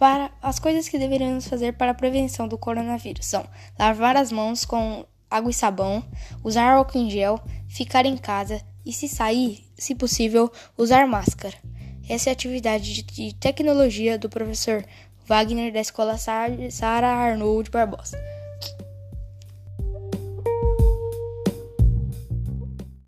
Para as coisas que deveríamos fazer para a prevenção do coronavírus são lavar as mãos com água e sabão, usar álcool em gel, ficar em casa e se sair, se possível, usar máscara. Essa é a atividade de tecnologia do professor Wagner da Escola Sara Arnold Barbosa.